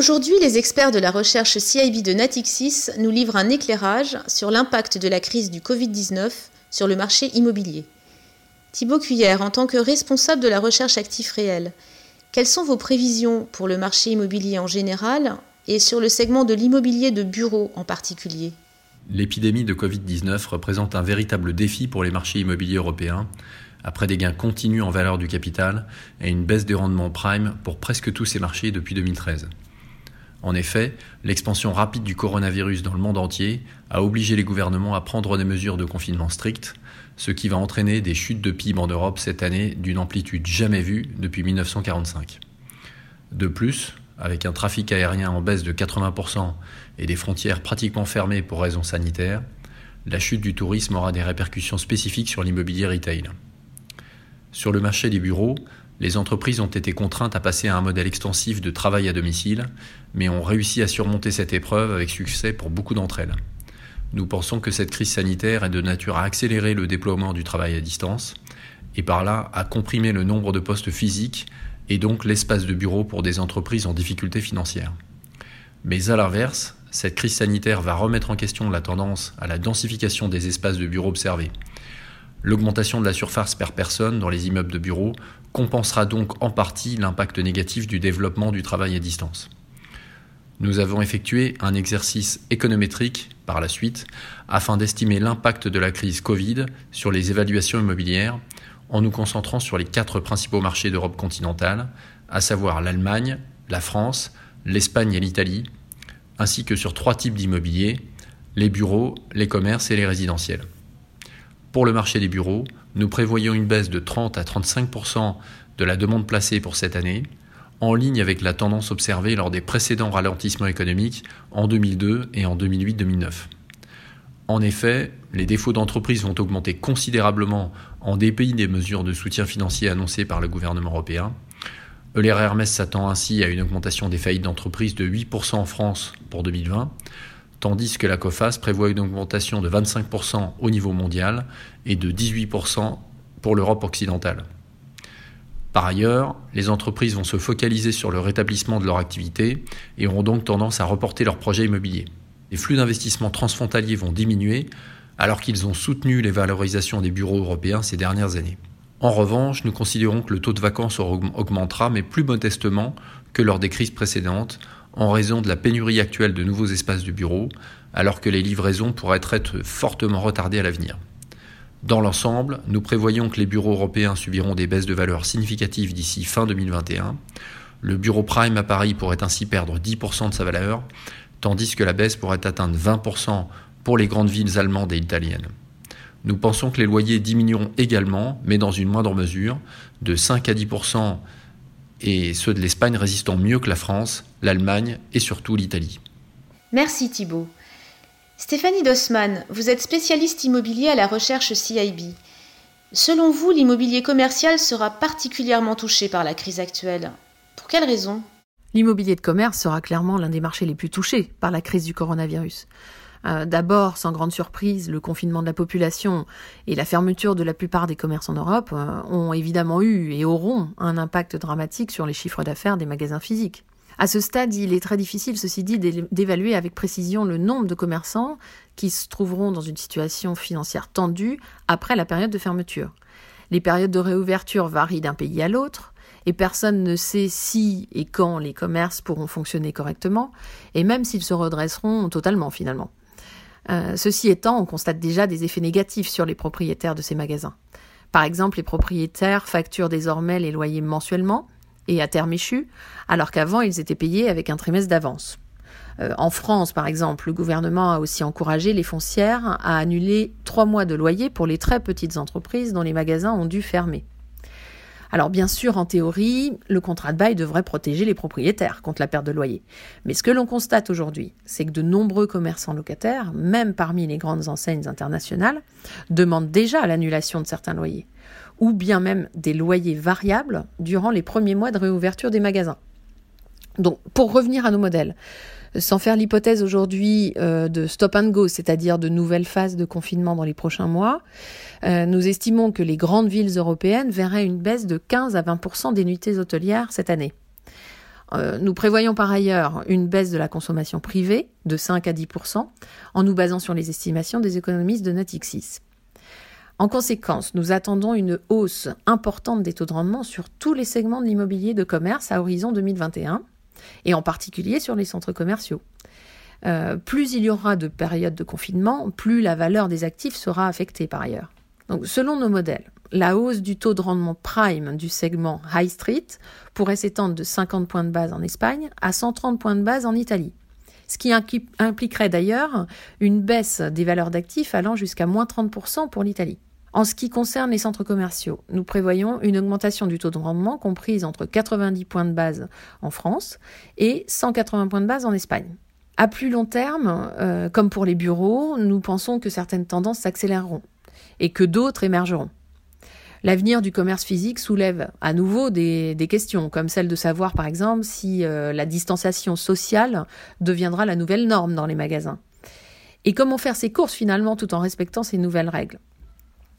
Aujourd'hui, les experts de la recherche CIB de Natixis nous livrent un éclairage sur l'impact de la crise du Covid-19 sur le marché immobilier. Thibaut Cuillère, en tant que responsable de la recherche actif réel, quelles sont vos prévisions pour le marché immobilier en général et sur le segment de l'immobilier de bureau en particulier? L'épidémie de Covid-19 représente un véritable défi pour les marchés immobiliers européens, après des gains continus en valeur du capital et une baisse des rendements prime pour presque tous ces marchés depuis 2013. En effet, l'expansion rapide du coronavirus dans le monde entier a obligé les gouvernements à prendre des mesures de confinement strictes, ce qui va entraîner des chutes de PIB en Europe cette année d'une amplitude jamais vue depuis 1945. De plus, avec un trafic aérien en baisse de 80% et des frontières pratiquement fermées pour raisons sanitaires, la chute du tourisme aura des répercussions spécifiques sur l'immobilier retail. Sur le marché des bureaux, les entreprises ont été contraintes à passer à un modèle extensif de travail à domicile, mais ont réussi à surmonter cette épreuve avec succès pour beaucoup d'entre elles. Nous pensons que cette crise sanitaire est de nature à accélérer le déploiement du travail à distance, et par là à comprimer le nombre de postes physiques et donc l'espace de bureau pour des entreprises en difficulté financière. Mais à l'inverse, cette crise sanitaire va remettre en question la tendance à la densification des espaces de bureaux observés. L'augmentation de la surface per personne dans les immeubles de bureaux compensera donc en partie l'impact négatif du développement du travail à distance. Nous avons effectué un exercice économétrique par la suite afin d'estimer l'impact de la crise Covid sur les évaluations immobilières en nous concentrant sur les quatre principaux marchés d'Europe continentale, à savoir l'Allemagne, la France, l'Espagne et l'Italie, ainsi que sur trois types d'immobilier, les bureaux, les commerces et les résidentiels. Pour le marché des bureaux, nous prévoyons une baisse de 30 à 35% de la demande placée pour cette année, en ligne avec la tendance observée lors des précédents ralentissements économiques en 2002 et en 2008-2009. En effet, les défauts d'entreprise vont augmenter considérablement en dépit des mesures de soutien financier annoncées par le gouvernement européen. Euler Hermès s'attend ainsi à une augmentation des faillites d'entreprises de 8% en France pour 2020, tandis que la COFAS prévoit une augmentation de 25% au niveau mondial et de 18% pour l'Europe occidentale. Par ailleurs, les entreprises vont se focaliser sur le rétablissement de leur activité et auront donc tendance à reporter leurs projets immobiliers les flux d'investissement transfrontaliers vont diminuer alors qu'ils ont soutenu les valorisations des bureaux européens ces dernières années. En revanche, nous considérons que le taux de vacances augmentera, mais plus modestement que lors des crises précédentes, en raison de la pénurie actuelle de nouveaux espaces de bureaux, alors que les livraisons pourraient être fortement retardées à l'avenir. Dans l'ensemble, nous prévoyons que les bureaux européens subiront des baisses de valeur significatives d'ici fin 2021. Le bureau Prime à Paris pourrait ainsi perdre 10% de sa valeur, tandis que la baisse pourrait atteindre 20% pour les grandes villes allemandes et italiennes. Nous pensons que les loyers diminueront également, mais dans une moindre mesure, de 5 à 10%, et ceux de l'Espagne résistant mieux que la France, l'Allemagne et surtout l'Italie. Merci Thibault. Stéphanie Dossman, vous êtes spécialiste immobilier à la recherche CIB. Selon vous, l'immobilier commercial sera particulièrement touché par la crise actuelle. Pour quelles raisons L'immobilier de commerce sera clairement l'un des marchés les plus touchés par la crise du coronavirus. Euh, d'abord, sans grande surprise, le confinement de la population et la fermeture de la plupart des commerces en Europe euh, ont évidemment eu et auront un impact dramatique sur les chiffres d'affaires des magasins physiques. À ce stade, il est très difficile, ceci dit, d'évaluer avec précision le nombre de commerçants qui se trouveront dans une situation financière tendue après la période de fermeture. Les périodes de réouverture varient d'un pays à l'autre et personne ne sait si et quand les commerces pourront fonctionner correctement, et même s'ils se redresseront totalement finalement. Euh, ceci étant, on constate déjà des effets négatifs sur les propriétaires de ces magasins. Par exemple, les propriétaires facturent désormais les loyers mensuellement et à terme échu, alors qu'avant ils étaient payés avec un trimestre d'avance. Euh, en France, par exemple, le gouvernement a aussi encouragé les foncières à annuler trois mois de loyer pour les très petites entreprises dont les magasins ont dû fermer. Alors bien sûr, en théorie, le contrat de bail devrait protéger les propriétaires contre la perte de loyer. Mais ce que l'on constate aujourd'hui, c'est que de nombreux commerçants locataires, même parmi les grandes enseignes internationales, demandent déjà l'annulation de certains loyers, ou bien même des loyers variables durant les premiers mois de réouverture des magasins. Donc, pour revenir à nos modèles, sans faire l'hypothèse aujourd'hui euh, de stop and go, c'est-à-dire de nouvelles phases de confinement dans les prochains mois, euh, nous estimons que les grandes villes européennes verraient une baisse de 15 à 20 des nuitées hôtelières cette année. Euh, nous prévoyons par ailleurs une baisse de la consommation privée de 5 à 10 en nous basant sur les estimations des économistes de Natixis. En conséquence, nous attendons une hausse importante des taux de rendement sur tous les segments de l'immobilier de commerce à horizon 2021, et en particulier sur les centres commerciaux. Euh, plus il y aura de périodes de confinement, plus la valeur des actifs sera affectée par ailleurs. Selon nos modèles, la hausse du taux de rendement prime du segment High Street pourrait s'étendre de 50 points de base en Espagne à 130 points de base en Italie. Ce qui impliquerait d'ailleurs une baisse des valeurs d'actifs allant jusqu'à moins 30% pour l'Italie. En ce qui concerne les centres commerciaux, nous prévoyons une augmentation du taux de rendement comprise entre 90 points de base en France et 180 points de base en Espagne. À plus long terme, euh, comme pour les bureaux, nous pensons que certaines tendances s'accéléreront et que d'autres émergeront. L'avenir du commerce physique soulève à nouveau des, questions, comme celle de savoir par exemple si euh, la distanciation sociale deviendra la nouvelle norme dans les magasins. Et comment faire ses courses finalement tout en respectant ces nouvelles règles?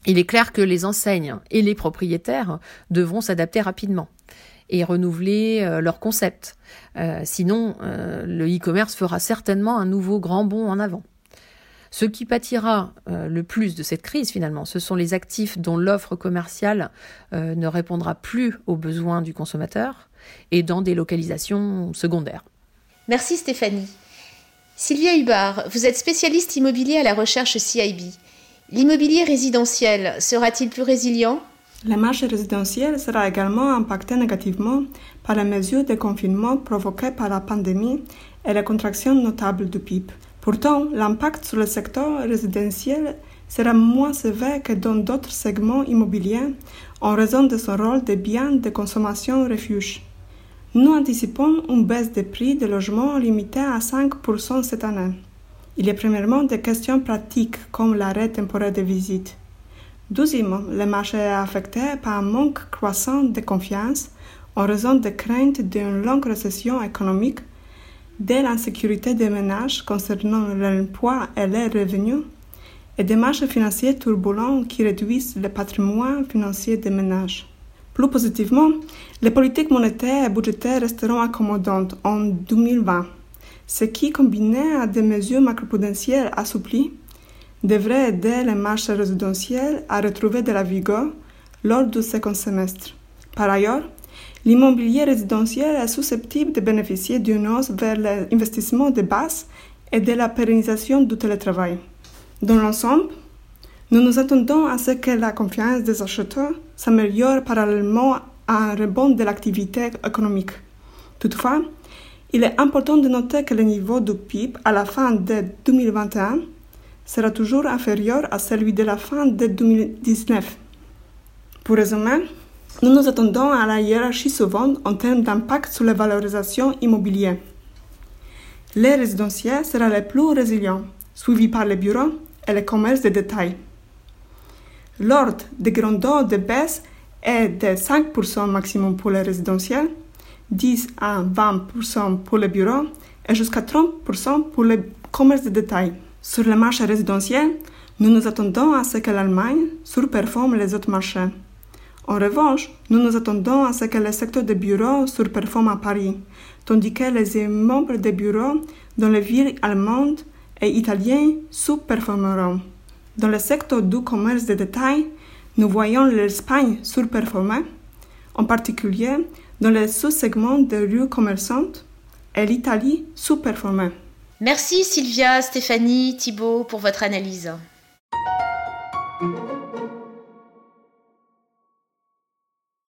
Il est clair que les enseignes et les propriétaires devront s'adapter rapidement et renouveler euh, leur concept. Euh, sinon, le e-commerce fera certainement un nouveau grand bond en avant. Ce qui pâtira euh, le plus de cette crise finalement, ce sont les actifs dont l'offre commerciale euh, ne répondra plus aux besoins du consommateur et dans des localisations secondaires. Merci Stéphanie. Sylvia Hubbard, vous êtes spécialiste immobilier à la recherche CIB. L'immobilier résidentiel sera-t-il plus résilient? Le marché résidentiel sera également impacté négativement par les mesures de confinement provoquées par la pandémie et la contraction notable du PIB. Pourtant, l'impact sur le secteur résidentiel sera moins sévère que dans d'autres segments immobiliers en raison de son rôle de bien de consommation refuge. Nous anticipons une baisse des prix des logements limitée à 5% cette année. Il a premièrement des questions pratiques comme l'arrêt temporaire de visite. Deuxièmement, le marché est affecté par un manque croissant de confiance en raison de craintes d'une longue récession économique de l'insécurité des ménages concernant l'emploi et les revenus, et des marchés financiers turbulents qui réduisent le patrimoine financier des ménages. Plus positivement, les politiques monétaires et budgétaires resteront accommodantes en 2020, ce qui, combiné à des mesures macroprudentielles assouplies, devrait aider les marchés résidentiels à retrouver de la vigueur lors du second semestre. Par ailleurs, L'immobilier résidentiel est susceptible de bénéficier d'une hausse vers l'investissement de base et de la pérennisation du télétravail. Dans l'ensemble, nous nous attendons à ce que la confiance des acheteurs s'améliore parallèlement à un rebond de l'activité économique. Toutefois, il est important de noter que le niveau du PIB à la fin de 2021 sera toujours inférieur à celui de la fin de 2019. Pour résumer, nous nous attendons à la hiérarchie suivante en termes d'impact sur la valorisation immobilière. Les résidentiels seront les plus résilients, suivis par les bureaux et les commerces de détail. L'ordre de grandeur de baisse est de 5% maximum pour les résidentiels, 10 à 20% pour les bureaux et jusqu'à 30% pour les commerces de détail. Sur le marché résidentiel, nous nous attendons à ce que l'Allemagne surperforme les autres marchés. En revanche, nous nous attendons à ce que le secteur des bureaux surperforme à Paris, tandis que les immeubles de bureaux dans les villes allemandes et italiennes sous-performeront. Dans le secteur du commerce de détail, nous voyons l'Espagne surperformer, en particulier dans les sous-segments des rues commerçantes, et l'Italie sous-performer. Merci Sylvia, Stéphanie, Thibault pour votre analyse.